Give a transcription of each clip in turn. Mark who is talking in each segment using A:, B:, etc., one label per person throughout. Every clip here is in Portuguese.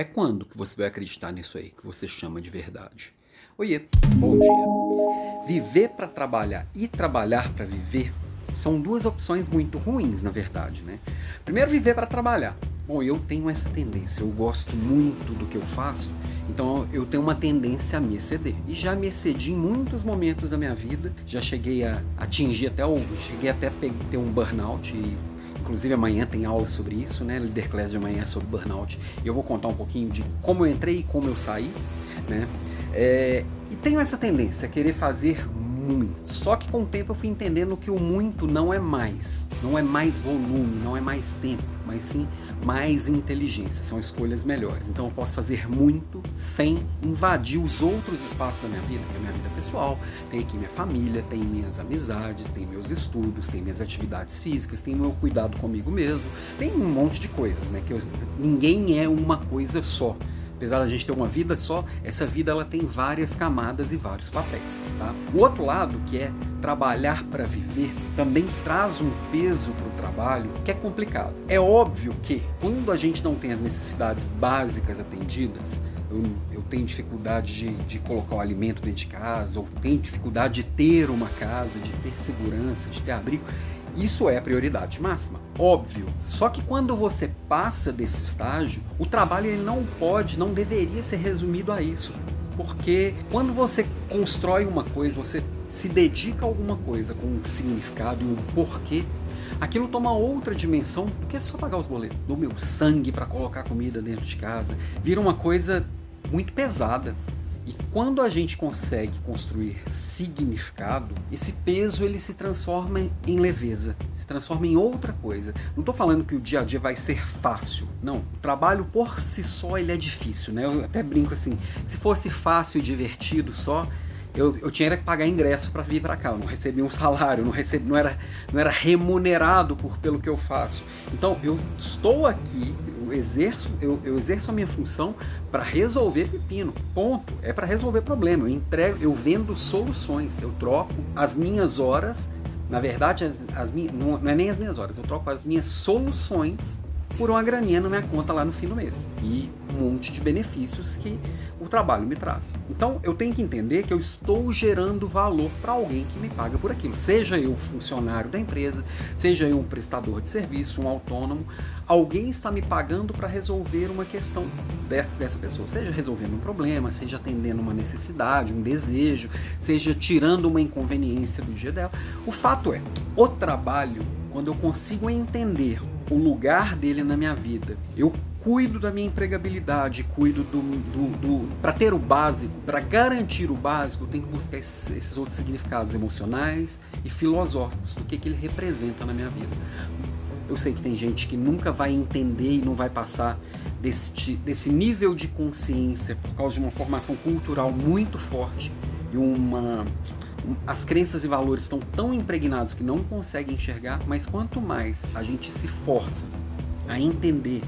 A: Até quando que você vai acreditar nisso aí que você chama de verdade? Oiê, bom dia. Viver para trabalhar e trabalhar para viver são duas opções muito ruins, na verdade, né? Primeiro, viver para trabalhar. Bom, eu tenho essa tendência, eu gosto muito do que eu faço, então eu tenho uma tendência a me exceder. E já me excedi em muitos momentos da minha vida, já cheguei a atingir até o. cheguei até a ter um burnout e Inclusive amanhã tem aula sobre isso, né? Leader Class de amanhã é sobre burnout. E eu vou contar um pouquinho de como eu entrei e como eu saí, né? É, e tenho essa tendência a querer fazer muito. Só que com o tempo eu fui entendendo que o muito não é mais, não é mais volume, não é mais tempo, mas sim mais inteligência, são escolhas melhores. Então eu posso fazer muito sem invadir os outros espaços da minha vida, que é a minha vida pessoal, tem aqui minha família, tem minhas amizades, tem meus estudos, tem minhas atividades físicas, tem meu cuidado comigo mesmo, tem um monte de coisas, né? Que eu, ninguém é uma coisa só apesar da gente ter uma vida só, essa vida ela tem várias camadas e vários papéis. Tá? O outro lado, que é trabalhar para viver, também traz um peso para o trabalho que é complicado. É óbvio que quando a gente não tem as necessidades básicas atendidas, eu, eu, tenho dificuldade de, de, colocar o alimento dentro de casa, ou tenho dificuldade de ter uma casa, de ter segurança, de ter abrigo. Isso é a prioridade máxima, óbvio. Só que quando você passa desse estágio, o trabalho ele não pode, não deveria ser resumido a isso. Porque quando você constrói uma coisa, você se dedica a alguma coisa com um significado e um porquê, aquilo toma outra dimensão que é só pagar os boletos. Do meu sangue para colocar comida dentro de casa, vira uma coisa muito pesada. Quando a gente consegue construir significado, esse peso ele se transforma em leveza, se transforma em outra coisa. Não estou falando que o dia a dia vai ser fácil. Não, o trabalho por si só ele é difícil, né? Eu até brinco assim, se fosse fácil e divertido só, eu, eu tinha que pagar ingresso para vir para cá, eu não recebia um salário, não, recebi, não, era, não era remunerado por, pelo que eu faço. Então eu estou aqui, eu exerço, eu, eu exerço a minha função para resolver pepino. Ponto. É para resolver problema. Eu entrego, eu vendo soluções, eu troco as minhas horas. Na verdade, as, as minhas, não, não é nem as minhas horas, eu troco as minhas soluções por uma graninha na minha conta lá no fim do mês. E um monte de benefícios que o trabalho me traz. Então eu tenho que entender que eu estou gerando valor para alguém que me paga por aquilo. Seja eu funcionário da empresa, seja eu um prestador de serviço, um autônomo, alguém está me pagando para resolver uma questão dessa pessoa. Seja resolvendo um problema, seja atendendo uma necessidade, um desejo, seja tirando uma inconveniência do dia dela. O fato é, o trabalho, quando eu consigo entender o lugar dele na minha vida. Eu cuido da minha empregabilidade, cuido do. do, do para ter o básico, para garantir o básico, eu tenho que buscar esses, esses, outros significados emocionais e filosóficos do que, que ele representa na minha vida. Eu sei que tem gente que nunca vai entender e não vai passar desse, desse nível de consciência por causa de uma formação cultural muito forte e uma as crenças e valores estão tão impregnados que não conseguem enxergar, mas quanto mais a gente se força a entender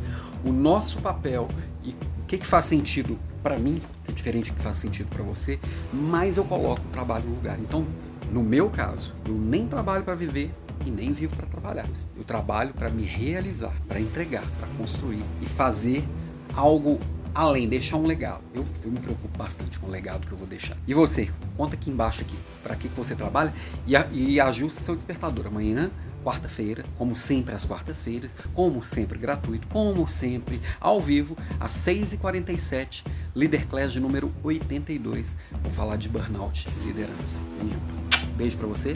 A: o nosso papel e o que, que faz sentido para mim, que é diferente do que faz sentido para você, mais eu coloco o trabalho no lugar. Então, no meu caso, eu nem trabalho para viver e nem vivo para trabalhar. Eu trabalho para me realizar, para entregar, para construir e fazer algo além, deixar um legado. Eu, eu, me preocupo bastante com o legado que eu vou deixar. E você? Conta aqui embaixo aqui para que, que você trabalha e, e ajusta seu despertador. Amanhã, quarta-feira, como sempre às quartas-feiras, como sempre gratuito, como sempre ao vivo, às 6h47, Líder Class de número 82. Vou falar de burnout e liderança. Beijo, Beijo para você.